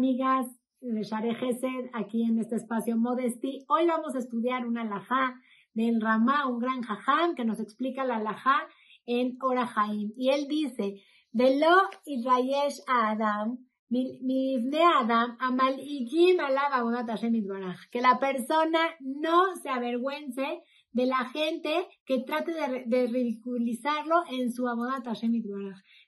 amigas de Share Gesed, aquí en este espacio Modesty. Hoy vamos a estudiar una alajá del Ramá, un gran jajam, que nos explica la alajá en Orahaim. Y él dice, de lo Israyesh a Adam, de Adam, Amal Igim Alaba que la persona no se avergüence de la gente que trate de, ridiculizarlo en su abodat Hashem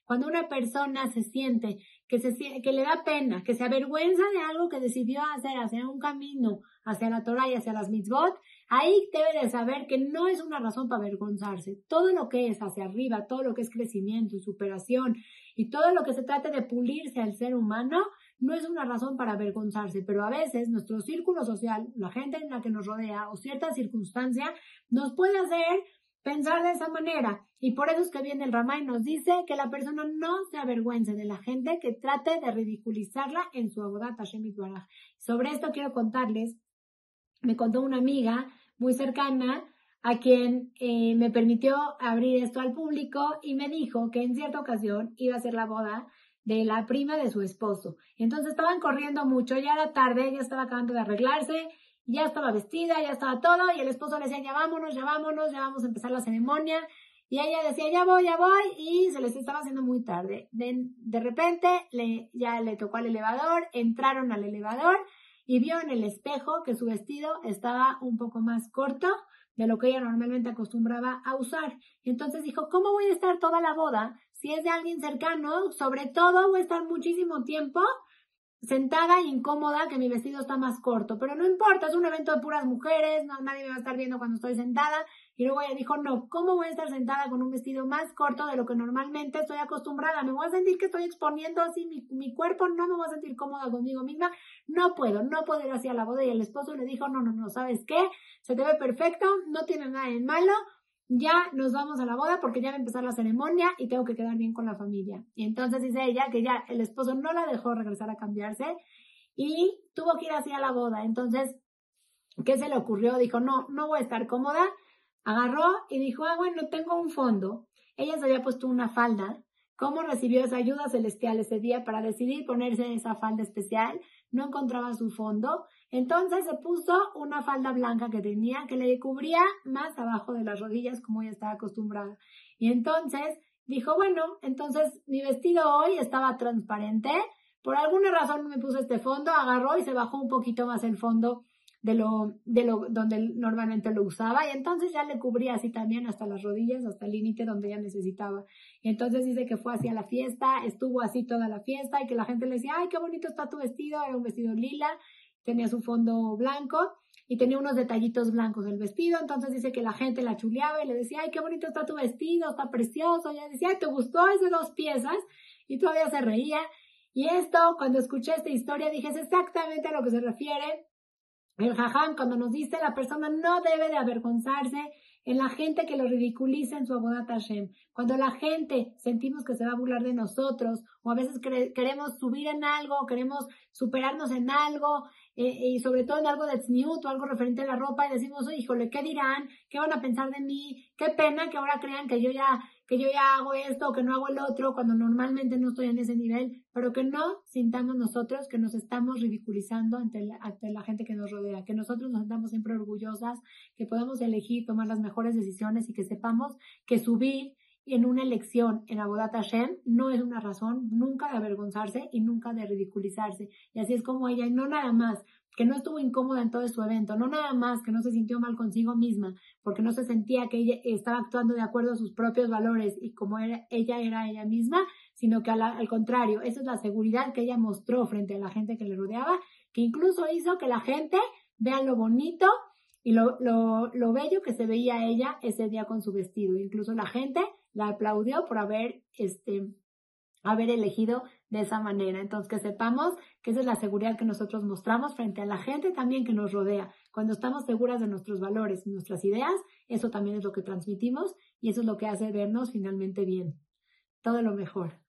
Cuando una persona se siente que, se, que le da pena, que se avergüenza de algo que decidió hacer hacia un camino, hacia la Torah y hacia las mitzvot, ahí debe de saber que no es una razón para avergonzarse. Todo lo que es hacia arriba, todo lo que es crecimiento y superación y todo lo que se trate de pulirse al ser humano, no es una razón para avergonzarse, pero a veces nuestro círculo social, la gente en la que nos rodea o cierta circunstancia nos puede hacer pensar de esa manera. Y por eso es que viene el Ramay nos dice que la persona no se avergüence de la gente que trate de ridiculizarla en su abodat Hashem Sobre esto quiero contarles, me contó una amiga muy cercana a quien eh, me permitió abrir esto al público y me dijo que en cierta ocasión iba a ser la boda de la prima de su esposo. Entonces estaban corriendo mucho, ya era tarde, ella estaba acabando de arreglarse, ya estaba vestida, ya estaba todo, y el esposo le decía, ya vámonos, ya vámonos, ya vamos a empezar la ceremonia. Y ella decía, ya voy, ya voy, y se les estaba haciendo muy tarde. De, de repente le, ya le tocó al elevador, entraron al elevador y vio en el espejo que su vestido estaba un poco más corto de lo que ella normalmente acostumbraba a usar. Entonces dijo, ¿cómo voy a estar toda la boda si es de alguien cercano, sobre todo voy a estar muchísimo tiempo sentada e incómoda que mi vestido está más corto, pero no importa, es un evento de puras mujeres, no, nadie me va a estar viendo cuando estoy sentada. Y luego ella dijo, no, ¿cómo voy a estar sentada con un vestido más corto de lo que normalmente estoy acostumbrada? Me voy a sentir que estoy exponiendo así mi, mi cuerpo, no me voy a sentir cómoda conmigo misma, no puedo, no puedo ir hacia la boda. Y el esposo le dijo, no, no, no, ¿sabes qué? Se te ve perfecto, no tiene nada de malo, ya nos vamos a la boda porque ya va a empezar la ceremonia y tengo que quedar bien con la familia. Y entonces dice ella que ya el esposo no la dejó regresar a cambiarse y tuvo que ir así a la boda. Entonces, ¿qué se le ocurrió? Dijo, no, no voy a estar cómoda. Agarró y dijo, ah, bueno, tengo un fondo. Ella se había puesto una falda. ¿Cómo recibió esa ayuda celestial ese día para decidir ponerse esa falda especial? No encontraba su fondo entonces se puso una falda blanca que tenía que le cubría más abajo de las rodillas como ella estaba acostumbrada. Y entonces dijo, bueno, entonces mi vestido hoy estaba transparente. Por alguna razón me puso este fondo, agarró y se bajó un poquito más el fondo de lo, de lo, donde normalmente lo usaba. Y entonces ya le cubría así también hasta las rodillas, hasta el límite donde ella necesitaba. Y entonces dice que fue hacia la fiesta, estuvo así toda la fiesta y que la gente le decía, ay, qué bonito está tu vestido, era un vestido lila tenía su fondo blanco y tenía unos detallitos blancos del vestido, entonces dice que la gente la chuleaba y le decía, ay, qué bonito está tu vestido, está precioso, y ella decía, ¿te gustó? Es de dos piezas, y todavía se reía. Y esto, cuando escuché esta historia, dije, es exactamente a lo que se refiere el jajam, cuando nos dice la persona no debe de avergonzarse en la gente que lo ridiculiza en su abodat Hashem. Cuando la gente sentimos que se va a burlar de nosotros, o a veces queremos subir en algo, queremos superarnos en algo, eh, y sobre todo en algo de tzniut o algo referente a la ropa, y decimos, híjole, ¿qué dirán? ¿Qué van a pensar de mí? Qué pena que ahora crean que yo ya que yo ya hago esto que no hago el otro cuando normalmente no estoy en ese nivel, pero que no sintamos nosotros que nos estamos ridiculizando ante la, ante la gente que nos rodea, que nosotros nos sentamos siempre orgullosas, que podamos elegir, tomar las mejores decisiones y que sepamos que subir en una elección en Abodat Hashem no es una razón nunca de avergonzarse y nunca de ridiculizarse. Y así es como ella, y no nada más que no estuvo incómoda en todo su evento, no nada más que no se sintió mal consigo misma, porque no se sentía que ella estaba actuando de acuerdo a sus propios valores y como ella era ella misma, sino que al, contrario, esa es la seguridad que ella mostró frente a la gente que le rodeaba, que incluso hizo que la gente vea lo bonito y lo, lo, lo bello que se veía ella ese día con su vestido. Incluso la gente la aplaudió por haber este, haber elegido de esa manera. Entonces, que sepamos que esa es la seguridad que nosotros mostramos frente a la gente también que nos rodea. Cuando estamos seguras de nuestros valores y nuestras ideas, eso también es lo que transmitimos y eso es lo que hace vernos finalmente bien. Todo lo mejor.